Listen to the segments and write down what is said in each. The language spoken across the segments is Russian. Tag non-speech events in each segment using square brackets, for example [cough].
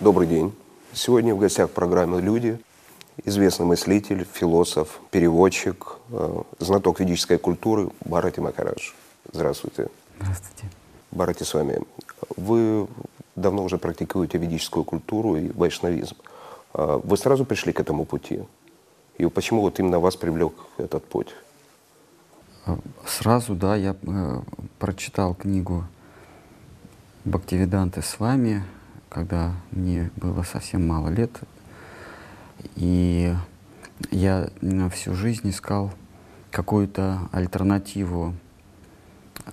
Добрый день. Сегодня в гостях программы «Люди» известный мыслитель, философ, переводчик, э, знаток ведической культуры Барати Макараш. Здравствуйте. Здравствуйте. Барати, с вами. Вы давно уже практикуете ведическую культуру и вайшнавизм. Э, вы сразу пришли к этому пути? И почему вот именно вас привлек этот путь? Сразу, да, я э, прочитал книгу Бхактивиданты с вами, когда мне было совсем мало лет. И я всю жизнь искал какую-то альтернативу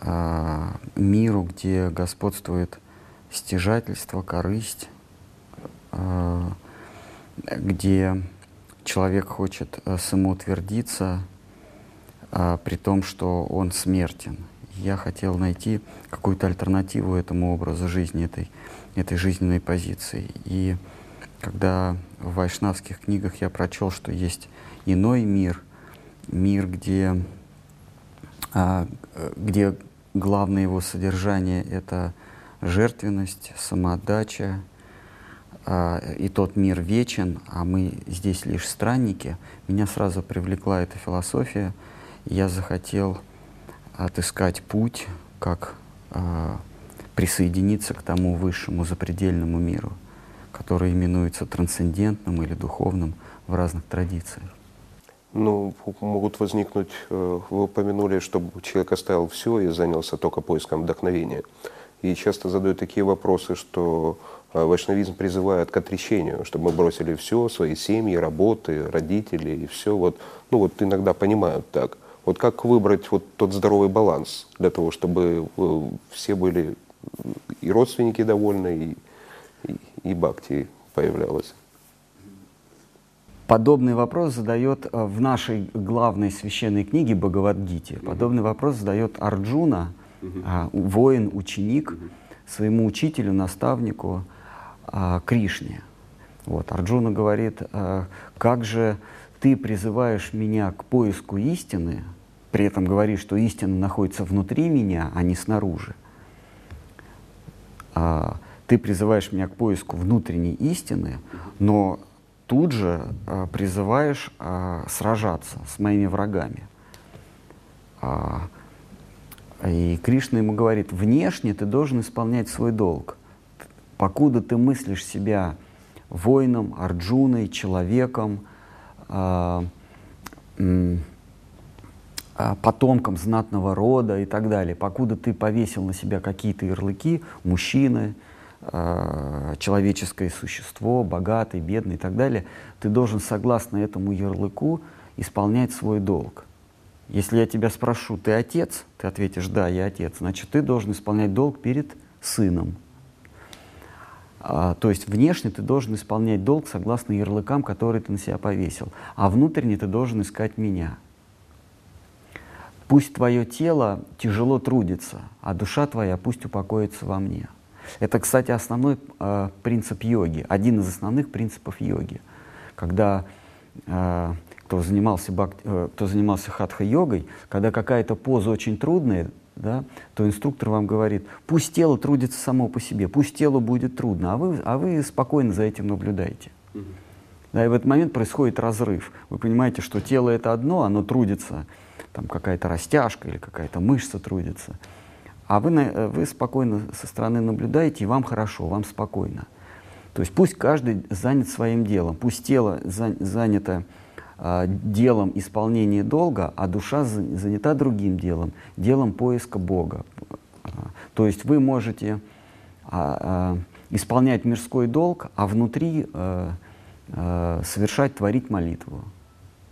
э, миру, где господствует стяжательство, корысть, э, где человек хочет э, самоутвердиться, э, при том, что он смертен — я хотел найти какую-то альтернативу этому образу жизни, этой, этой жизненной позиции. И когда в вайшнавских книгах я прочел, что есть иной мир, мир, где, а, где главное его содержание — это жертвенность, самоотдача, а, и тот мир вечен, а мы здесь лишь странники, меня сразу привлекла эта философия, я захотел отыскать путь, как э, присоединиться к тому высшему запредельному миру, который именуется трансцендентным или духовным в разных традициях. Ну, могут возникнуть, э, вы упомянули, чтобы человек оставил все и занялся только поиском вдохновения. И часто задают такие вопросы, что э, вайшнавизм призывает к отречению, чтобы мы бросили все, свои семьи, работы, родителей и все. Вот, ну вот иногда понимают так. Вот как выбрать вот тот здоровый баланс для того, чтобы э, все были и родственники довольны, и, и, и бхакти появлялась? Подобный вопрос задает э, в нашей главной священной книге Бхагавадгите. Подобный вопрос задает Арджуна, uh воин, ученик, своему учителю, наставнику а, Кришне. Вот, Арджуна говорит, как же ты призываешь меня к поиску истины, при этом говоришь, что истина находится внутри меня, а не снаружи. А, ты призываешь меня к поиску внутренней истины, но тут же а, призываешь а, сражаться с моими врагами. А, и Кришна ему говорит, внешне ты должен исполнять свой долг. Покуда ты мыслишь себя воином, арджуной, человеком, а, а, потомкам знатного рода и так далее. Покуда ты повесил на себя какие-то ярлыки, мужчины, а, человеческое существо, богатый, бедный и так далее, ты должен согласно этому ярлыку исполнять свой долг. Если я тебя спрошу, ты отец? Ты ответишь, да, я отец. Значит, ты должен исполнять долг перед сыном. А, то есть внешне ты должен исполнять долг согласно ярлыкам, которые ты на себя повесил. А внутренне ты должен искать меня. Пусть твое тело тяжело трудится, а душа твоя пусть упокоится во мне. Это, кстати, основной э, принцип йоги, один из основных принципов йоги. Когда э, кто занимался, бак, э, кто занимался хатха-йогой, когда какая-то поза очень трудная, да, то инструктор вам говорит, пусть тело трудится само по себе, пусть телу будет трудно, а вы, а вы спокойно за этим наблюдаете. Mm-hmm. Да, и в этот момент происходит разрыв. Вы понимаете, что тело это одно, оно трудится там какая-то растяжка или какая-то мышца трудится. А вы, э, вы спокойно со стороны наблюдаете, и вам хорошо, вам спокойно. То есть пусть каждый занят своим делом, пусть тело занято э, делом исполнения долга, а душа занята другим делом, делом поиска Бога. То есть вы можете а, а, исполнять мирской долг, а внутри а, а, совершать, творить молитву.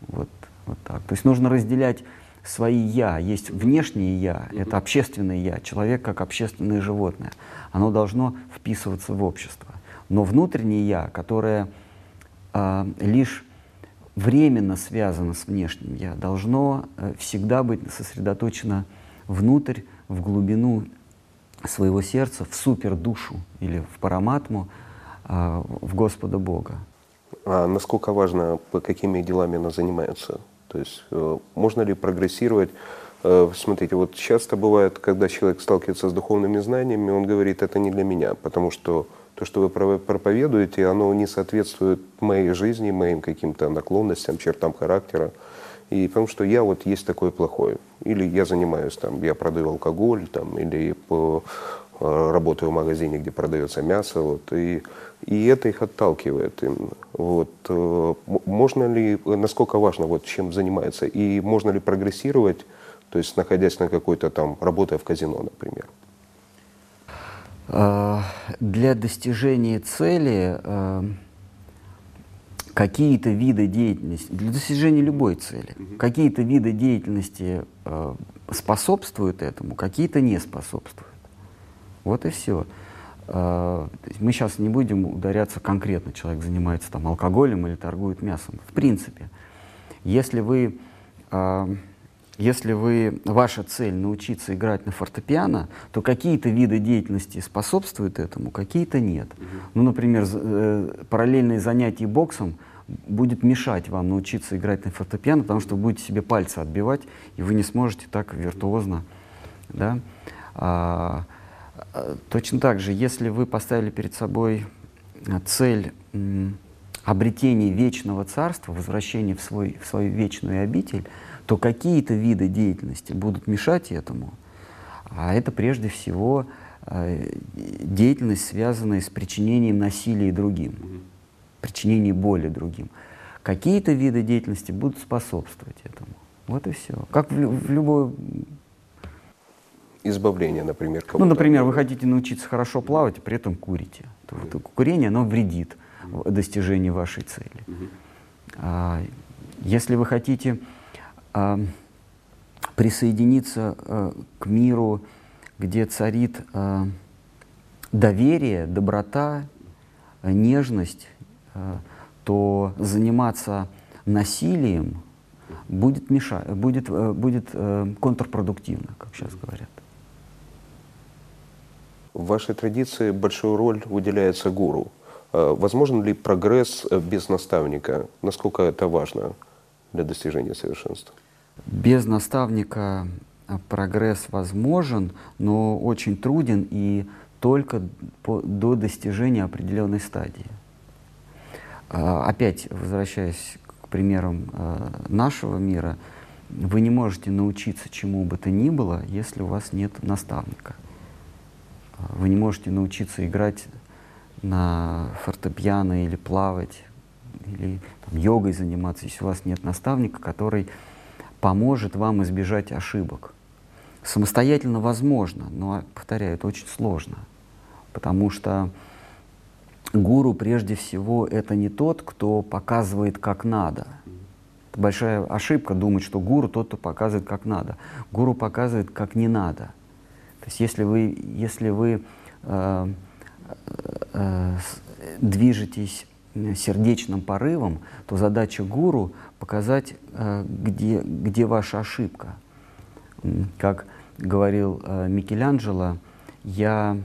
Вот, вот так. То есть нужно разделять свои «я». Есть внешнее «я», mm-hmm. это общественное «я», человек как общественное животное. Оно должно вписываться в общество. Но внутреннее «я», которое э, лишь временно связано с внешним «я», должно э, всегда быть сосредоточено внутрь, в глубину своего сердца, в супердушу или в параматму, э, в Господа Бога. А насколько важно, какими делами она занимается? То есть э, можно ли прогрессировать? Э, смотрите, вот часто бывает, когда человек сталкивается с духовными знаниями, он говорит, это не для меня, потому что то, что вы проповедуете, оно не соответствует моей жизни, моим каким-то наклонностям, чертам характера. И потому что я вот есть такое плохое. Или я занимаюсь там, я продаю алкоголь, там, или по, работаю в магазине, где продается мясо, вот, и, и это их отталкивает. Вот, э, можно ли, насколько важно, вот, чем занимается, и можно ли прогрессировать, то есть находясь на какой-то там, работая в казино, например? Для достижения цели э, какие-то виды деятельности, для достижения любой цели, угу. какие-то виды деятельности э, способствуют этому, какие-то не способствуют. Вот и все. Э, мы сейчас не будем ударяться конкретно, человек занимается там алкоголем или торгует мясом. В принципе, если вы э, если вы, ваша цель научиться играть на фортепиано, то какие-то виды деятельности способствуют этому, какие-то нет. Ну, например, э, параллельные занятия боксом будет мешать вам научиться играть на фортепиано, потому что вы будете себе пальцы отбивать, и вы не сможете так виртуозно. Да? А точно так же, если вы поставили перед собой а, цель обретения вечного царства, возвращения в, свой, в свою вечную обитель, то какие-то виды деятельности будут мешать этому. А это прежде всего э, деятельность, связанная с причинением насилия другим, причинением боли другим. Какие-то виды деятельности будут способствовать этому. Вот и все. Как в, в любой... Избавление, например, кого-то. Ну, например, вы хотите научиться хорошо плавать, а при этом курите. То mm-hmm. Курение, оно вредит достижению вашей цели. А, если вы хотите а, присоединиться а, к миру, где царит а, доверие, доброта, нежность, а, то заниматься насилием будет, мешать, будет, будет контрпродуктивно, как сейчас говорят. В вашей традиции большую роль уделяется гуру. А, возможен ли прогресс без наставника? Насколько это важно? для достижения совершенства? Без наставника а, прогресс возможен, но очень труден и только до достижения определенной стадии. Опять, возвращаясь к примерам нашего мира, вы не можете научиться чему бы то ни было, если у вас нет наставника. Вы не можете научиться играть на фортепиано или плавать, или там, йогой заниматься, если у вас нет наставника, который поможет вам избежать ошибок. Самостоятельно возможно, но, повторяю, это очень сложно, потому что гуру прежде всего это не тот, кто показывает, как надо. Это большая ошибка думать, что гуру тот, кто показывает, как надо. Гуру показывает, как не надо. То есть если вы, если вы э, э, движетесь сердечным порывом, то задача гуру показать, э, где, где ваша ошибка. Как говорил э, Микеланджело, я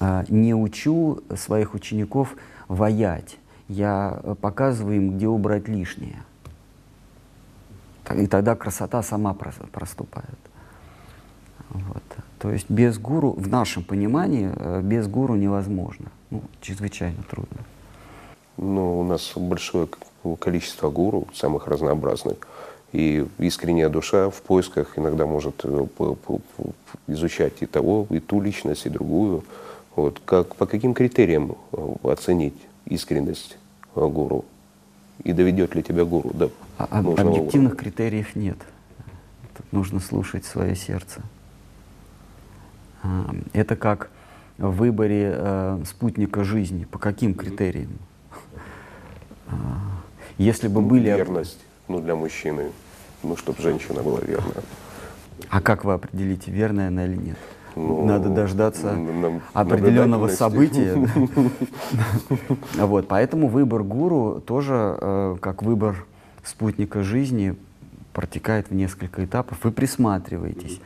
э, не учу своих учеников воять, я показываю им, где убрать лишнее. И тогда красота сама проступает. Вот. То есть без гуру, в нашем понимании, без гуру невозможно ну, чрезвычайно трудно. Ну, у нас большое количество гуру, самых разнообразных. И искренняя душа в поисках иногда может э, изучать и того, и ту личность, и другую. Вот. Как, по каким критериям э, оценить искренность э, гуру? И доведет ли тебя гуру до а, Объективных уровня? критериев нет. Тут нужно слушать свое сердце. А, это как в выборе э, спутника жизни? По каким критериям? А, если бы ну, были... Верность, ну, для мужчины, ну, чтобы женщина была верна. А как вы определите, верная она или нет? Ну, Надо дождаться на, определенного события. [laughs] Вот, поэтому выбор гуру тоже, э, как выбор спутника жизни, протекает в несколько этапов. Вы присматриваетесь.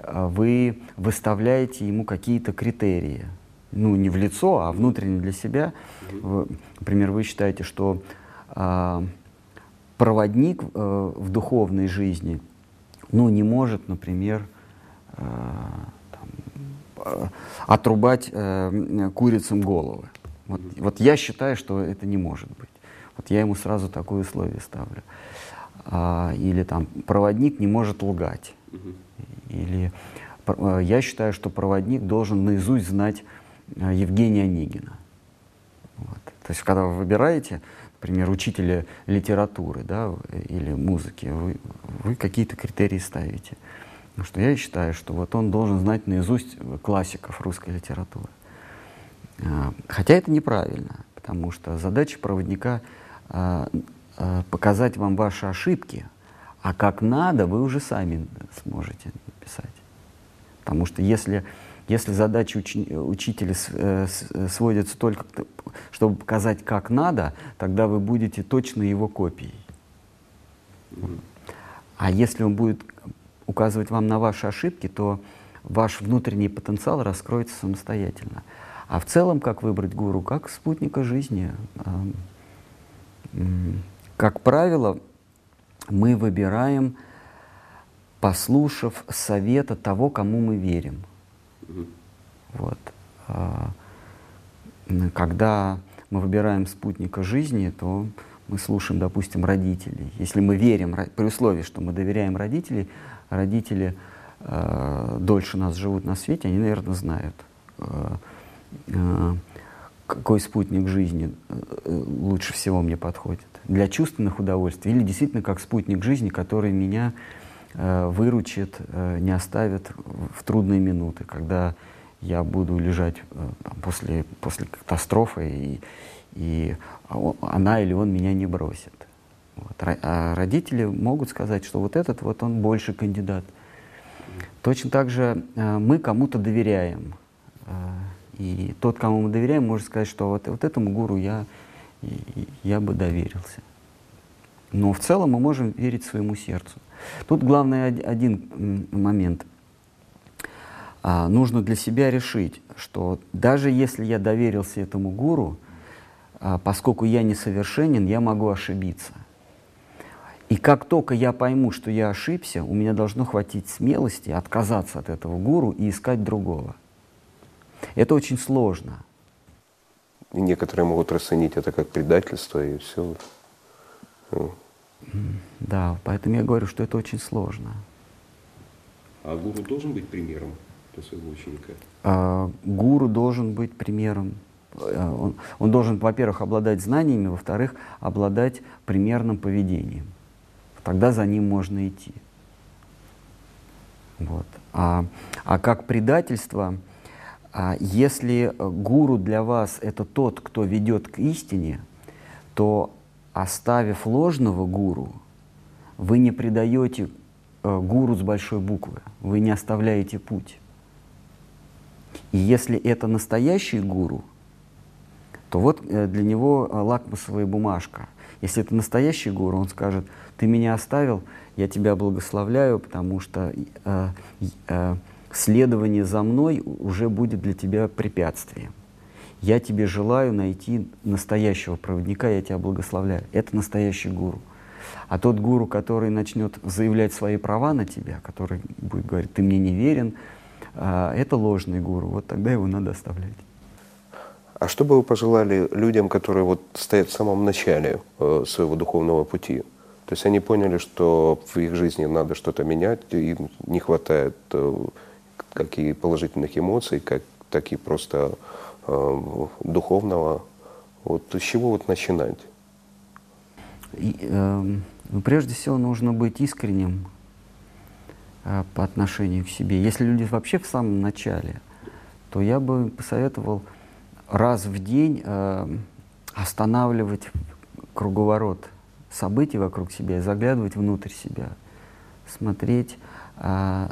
А вы выставляете ему какие-то критерии. Ну, не в лицо, а внутренне для себя. Вы, например, вы считаете, что э, проводник э, в духовной жизни ну, не может, например, э, там, отрубать э, курицам головы. Вот, вот я считаю, что это не может быть. Вот я ему сразу такое условие ставлю. А, или там проводник не может лгать. Или э, я считаю, что проводник должен наизусть знать э, Евгения Онегина. Вот. То есть, когда вы выбираете, например, учителя литературы да, или музыки, вы, вы какие-то критерии ставите. Потому что я считаю, что вот он должен знать наизусть классиков русской литературы. Хотя это неправильно, потому что задача проводника показать вам ваши ошибки, а как надо, вы уже сами сможете написать. Потому что если, если задача учи, учителя э, сводится только к чтобы показать, как надо, тогда вы будете точно его копией. А если он будет указывать вам на ваши ошибки, то ваш внутренний потенциал раскроется самостоятельно. А в целом, как выбрать гуру? Как спутника жизни. Как правило, мы выбираем, послушав совета того, кому мы верим. Вот. А, когда мы выбираем спутника жизни, то мы слушаем, допустим, родителей. Если мы верим, при условии, что мы доверяем родителей, родители э, дольше нас живут на свете, они, наверное, знают, э, э, какой спутник жизни э, лучше всего мне подходит. Для чувственных удовольствий или действительно как спутник жизни, который меня э, выручит, э, не оставит в трудные минуты, когда я буду лежать э, после, после катастрофы, и, и она или он меня не бросит. Вот. А родители могут сказать, что вот этот вот он больше кандидат. Точно так же э, мы кому-то доверяем. Э, и тот, кому мы доверяем, может сказать, что вот, вот этому гуру я, я бы доверился. Но в целом мы можем верить своему сердцу. Тут главный один момент – а, нужно для себя решить, что даже если я доверился этому гуру, а, поскольку я несовершенен, я могу ошибиться. И как только я пойму, что я ошибся, у меня должно хватить смелости отказаться от этого гуру и искать другого. Это очень сложно. И некоторые могут расценить это как предательство и все. Да, поэтому я говорю, что это очень сложно. А гуру должен быть примером? для своего ученика? А, гуру должен быть примером. А, он, он должен, во-первых, обладать знаниями, во-вторых, обладать примерным поведением. Тогда за ним можно идти. Вот. А, а как предательство, а, если гуру для вас это тот, кто ведет к истине, то оставив ложного гуру, вы не предаете э, гуру с большой буквы, вы не оставляете путь. И если это настоящий гуру, то вот э, для него э, лакмусовая бумажка. Если это настоящий гуру, он скажет, ты меня оставил, я тебя благословляю, потому что э, э, следование за мной уже будет для тебя препятствием. Я тебе желаю найти настоящего проводника, я тебя благословляю. Это настоящий гуру. А тот гуру, который начнет заявлять свои права на тебя, который будет говорить, ты мне не верен, а это ложный гуру, вот тогда его надо оставлять. А что бы вы пожелали людям, которые вот стоят в самом начале э, своего духовного пути? То есть они поняли, что в их жизни надо что-то менять, им не хватает э, как и положительных эмоций, как, так и просто э, духовного. Вот с чего вот начинать? И, э, прежде всего нужно быть искренним а, по отношению к себе. Если люди вообще в самом начале, то я бы посоветовал раз в день э, останавливать круговорот событий вокруг себя и заглядывать внутрь себя, смотреть, э,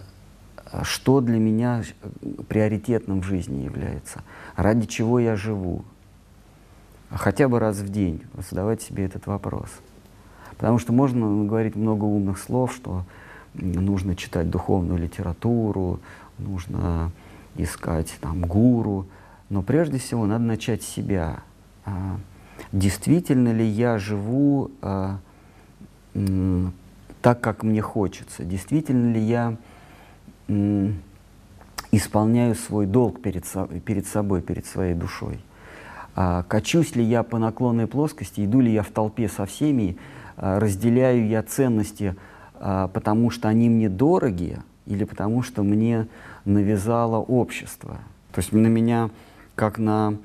что для меня приоритетным в жизни является, ради чего я живу. Хотя бы раз в день задавать себе этот вопрос. Потому что можно говорить много умных слов, что нужно читать духовную литературу, нужно искать там гуру, но прежде всего надо начать с себя. А, действительно ли я живу а, так, как мне хочется? Действительно ли я исполняю свой долг перед, перед собой, перед своей душой. А, качусь ли я по наклонной плоскости, иду ли я в толпе со всеми, а, разделяю я ценности, а, потому что они мне дороги, или потому что мне навязало общество. То есть на меня, как на,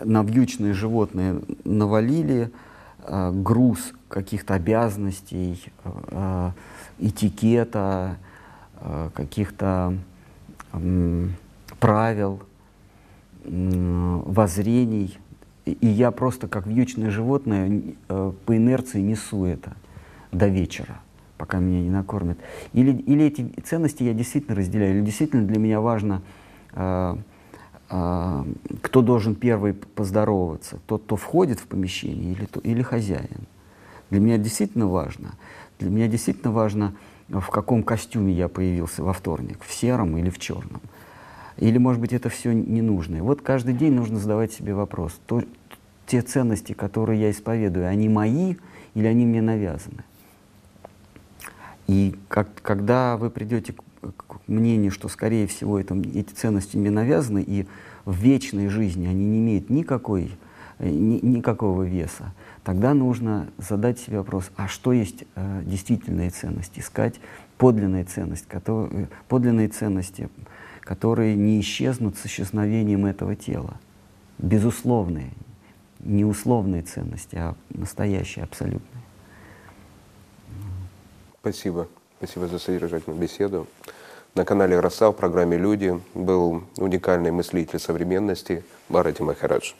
на вьючное животное, навалили а, груз каких-то обязанностей, а, этикета, а, каких-то м, правил, воззрений. И я просто как вьючное животное э, по инерции несу это до вечера, пока меня не накормят. Или, или эти ценности я действительно разделяю, или действительно для меня важно, э, э, кто должен первый поздороваться, тот, кто входит в помещение или, или хозяин. Для меня действительно важно. Для меня действительно важно, в каком костюме я появился во вторник, в сером или в черном. Или, может быть, это все не нужно. И вот каждый день нужно задавать себе вопрос, то, те ценности, которые я исповедую, они мои или они мне навязаны? И как, когда вы придете к, к мнению, что, скорее всего, это, эти ценности мне навязаны, и в вечной жизни они не имеют никакой, э, ни- никакого веса, тогда нужно задать себе вопрос, а что есть э, действительные ценности? Искать подлинные ценности, которые, подлинные ценности, которые не исчезнут с исчезновением этого тела. Безусловные, не условные ценности, а настоящие, абсолютные. Спасибо. Спасибо за содержательную беседу. На канале «Роса» в программе «Люди» был уникальный мыслитель современности Барати Махарадж.